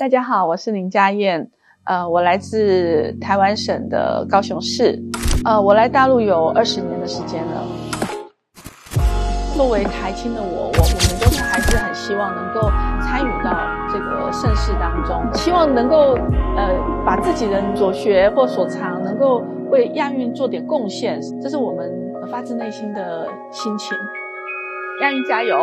大家好，我是林佳燕，呃，我来自台湾省的高雄市，呃，我来大陆有二十年的时间了。作为台青的我，我我们都是还是很希望能够参与到这个盛世当中，希望能够呃把自己的所学或所长能够为亚运做点贡献，这是我们发自内心的心情。亚运加油！